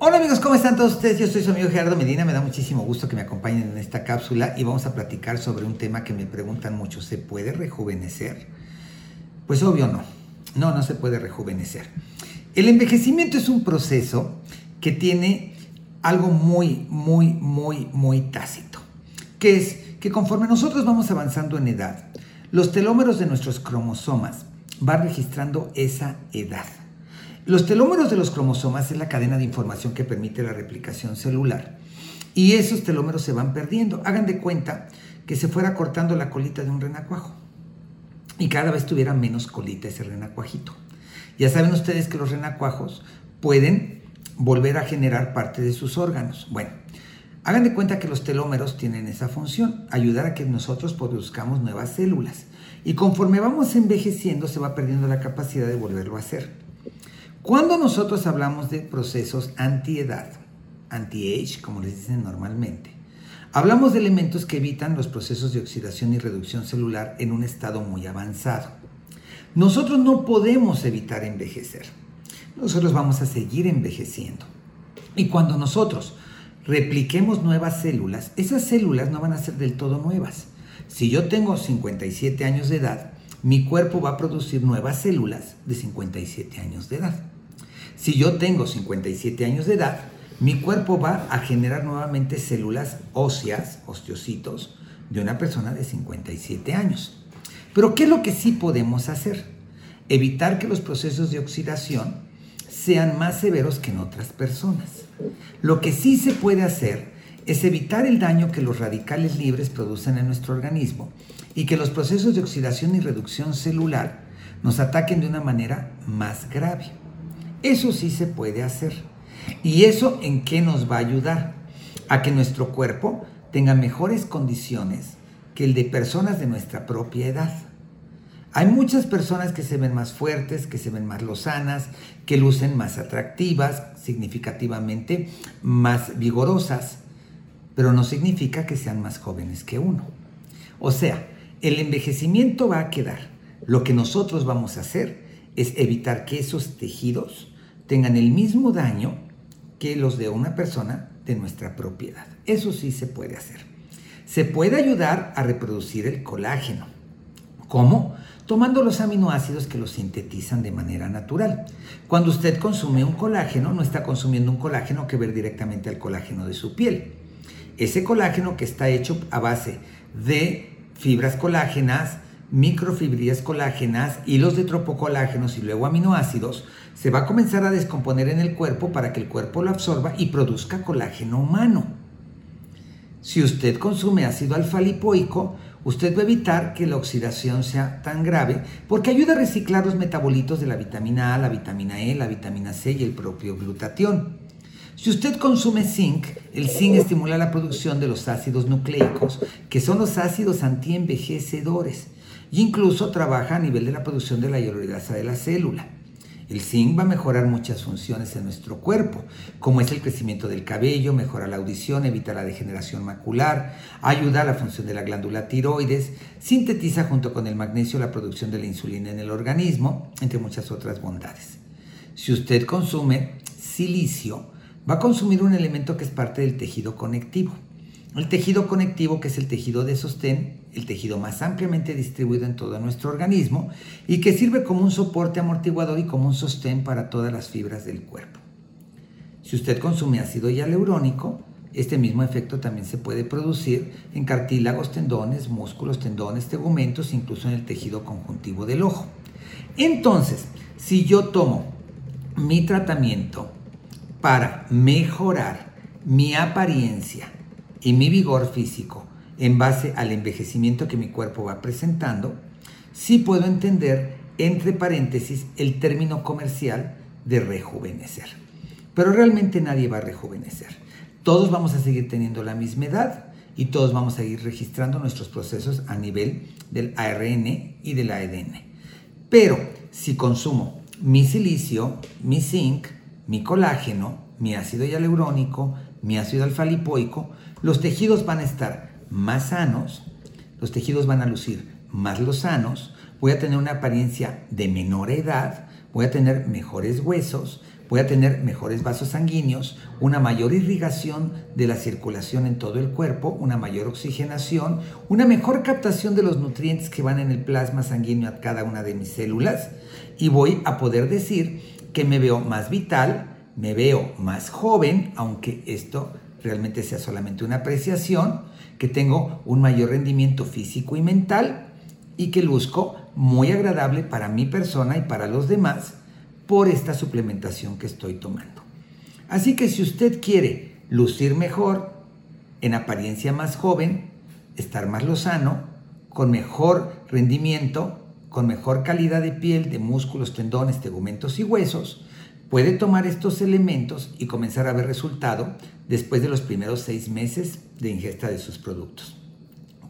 Hola amigos, ¿cómo están todos ustedes? Yo soy su amigo Gerardo Medina, me da muchísimo gusto que me acompañen en esta cápsula y vamos a platicar sobre un tema que me preguntan mucho, ¿se puede rejuvenecer? Pues obvio no, no, no se puede rejuvenecer. El envejecimiento es un proceso que tiene algo muy, muy, muy, muy tácito, que es que conforme nosotros vamos avanzando en edad, los telómeros de nuestros cromosomas van registrando esa edad. Los telómeros de los cromosomas es la cadena de información que permite la replicación celular. Y esos telómeros se van perdiendo. Hagan de cuenta que se fuera cortando la colita de un renacuajo. Y cada vez tuviera menos colita ese renacuajito. Ya saben ustedes que los renacuajos pueden volver a generar parte de sus órganos. Bueno, hagan de cuenta que los telómeros tienen esa función, ayudar a que nosotros produzcamos nuevas células. Y conforme vamos envejeciendo se va perdiendo la capacidad de volverlo a hacer. Cuando nosotros hablamos de procesos anti-edad, anti-age, como les dicen normalmente, hablamos de elementos que evitan los procesos de oxidación y reducción celular en un estado muy avanzado. Nosotros no podemos evitar envejecer. Nosotros vamos a seguir envejeciendo. Y cuando nosotros repliquemos nuevas células, esas células no van a ser del todo nuevas. Si yo tengo 57 años de edad, mi cuerpo va a producir nuevas células de 57 años de edad. Si yo tengo 57 años de edad, mi cuerpo va a generar nuevamente células óseas, osteocitos, de una persona de 57 años. Pero ¿qué es lo que sí podemos hacer? Evitar que los procesos de oxidación sean más severos que en otras personas. Lo que sí se puede hacer es evitar el daño que los radicales libres producen en nuestro organismo y que los procesos de oxidación y reducción celular nos ataquen de una manera más grave. Eso sí se puede hacer. ¿Y eso en qué nos va a ayudar? A que nuestro cuerpo tenga mejores condiciones que el de personas de nuestra propia edad. Hay muchas personas que se ven más fuertes, que se ven más lozanas, que lucen más atractivas, significativamente más vigorosas, pero no significa que sean más jóvenes que uno. O sea, el envejecimiento va a quedar. Lo que nosotros vamos a hacer es evitar que esos tejidos tengan el mismo daño que los de una persona de nuestra propiedad. Eso sí se puede hacer. Se puede ayudar a reproducir el colágeno. ¿Cómo? Tomando los aminoácidos que los sintetizan de manera natural. Cuando usted consume un colágeno, no está consumiendo un colágeno que ver directamente al colágeno de su piel. Ese colágeno que está hecho a base de fibras colágenas, microfibrillas colágenas, hilos de tropocolágenos y luego aminoácidos, se va a comenzar a descomponer en el cuerpo para que el cuerpo lo absorba y produzca colágeno humano. Si usted consume ácido alfa-lipoico, usted va a evitar que la oxidación sea tan grave porque ayuda a reciclar los metabolitos de la vitamina A, la vitamina E, la vitamina C y el propio glutatión. Si usted consume zinc, el zinc estimula la producción de los ácidos nucleicos, que son los ácidos antienvejecedores, e incluso trabaja a nivel de la producción de la hyaluronidasa de la célula. El zinc va a mejorar muchas funciones en nuestro cuerpo, como es el crecimiento del cabello, mejora la audición, evita la degeneración macular, ayuda a la función de la glándula tiroides, sintetiza junto con el magnesio la producción de la insulina en el organismo, entre muchas otras bondades. Si usted consume silicio, va a consumir un elemento que es parte del tejido conectivo. El tejido conectivo, que es el tejido de sostén, el tejido más ampliamente distribuido en todo nuestro organismo y que sirve como un soporte amortiguador y como un sostén para todas las fibras del cuerpo. Si usted consume ácido hialurónico, este mismo efecto también se puede producir en cartílagos, tendones, músculos, tendones, tegumentos, incluso en el tejido conjuntivo del ojo. Entonces, si yo tomo mi tratamiento para mejorar mi apariencia y mi vigor físico en base al envejecimiento que mi cuerpo va presentando, sí puedo entender, entre paréntesis, el término comercial de rejuvenecer. Pero realmente nadie va a rejuvenecer. Todos vamos a seguir teniendo la misma edad y todos vamos a seguir registrando nuestros procesos a nivel del ARN y del ADN. Pero si consumo mi silicio, mi zinc, mi colágeno, mi ácido hialurónico, mi ácido alfa-lipoico, los tejidos van a estar más sanos, los tejidos van a lucir más lozanos, voy a tener una apariencia de menor edad, voy a tener mejores huesos, voy a tener mejores vasos sanguíneos, una mayor irrigación de la circulación en todo el cuerpo, una mayor oxigenación, una mejor captación de los nutrientes que van en el plasma sanguíneo a cada una de mis células y voy a poder decir que me veo más vital, me veo más joven, aunque esto realmente sea solamente una apreciación, que tengo un mayor rendimiento físico y mental y que luzco muy agradable para mi persona y para los demás por esta suplementación que estoy tomando. Así que si usted quiere lucir mejor, en apariencia más joven, estar más lozano, con mejor rendimiento, con mejor calidad de piel, de músculos, tendones, tegumentos y huesos, puede tomar estos elementos y comenzar a ver resultado después de los primeros seis meses de ingesta de sus productos.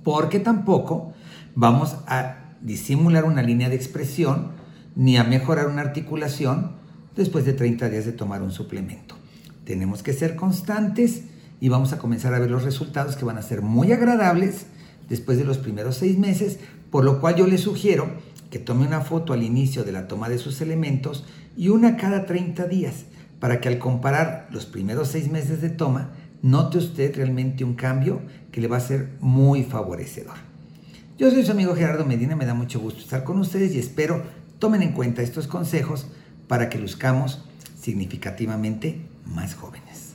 Porque tampoco vamos a disimular una línea de expresión ni a mejorar una articulación después de 30 días de tomar un suplemento. Tenemos que ser constantes y vamos a comenzar a ver los resultados que van a ser muy agradables después de los primeros seis meses, por lo cual yo le sugiero que tome una foto al inicio de la toma de sus elementos y una cada 30 días, para que al comparar los primeros seis meses de toma, note usted realmente un cambio que le va a ser muy favorecedor. Yo soy su amigo Gerardo Medina, me da mucho gusto estar con ustedes y espero tomen en cuenta estos consejos para que luzcamos significativamente más jóvenes.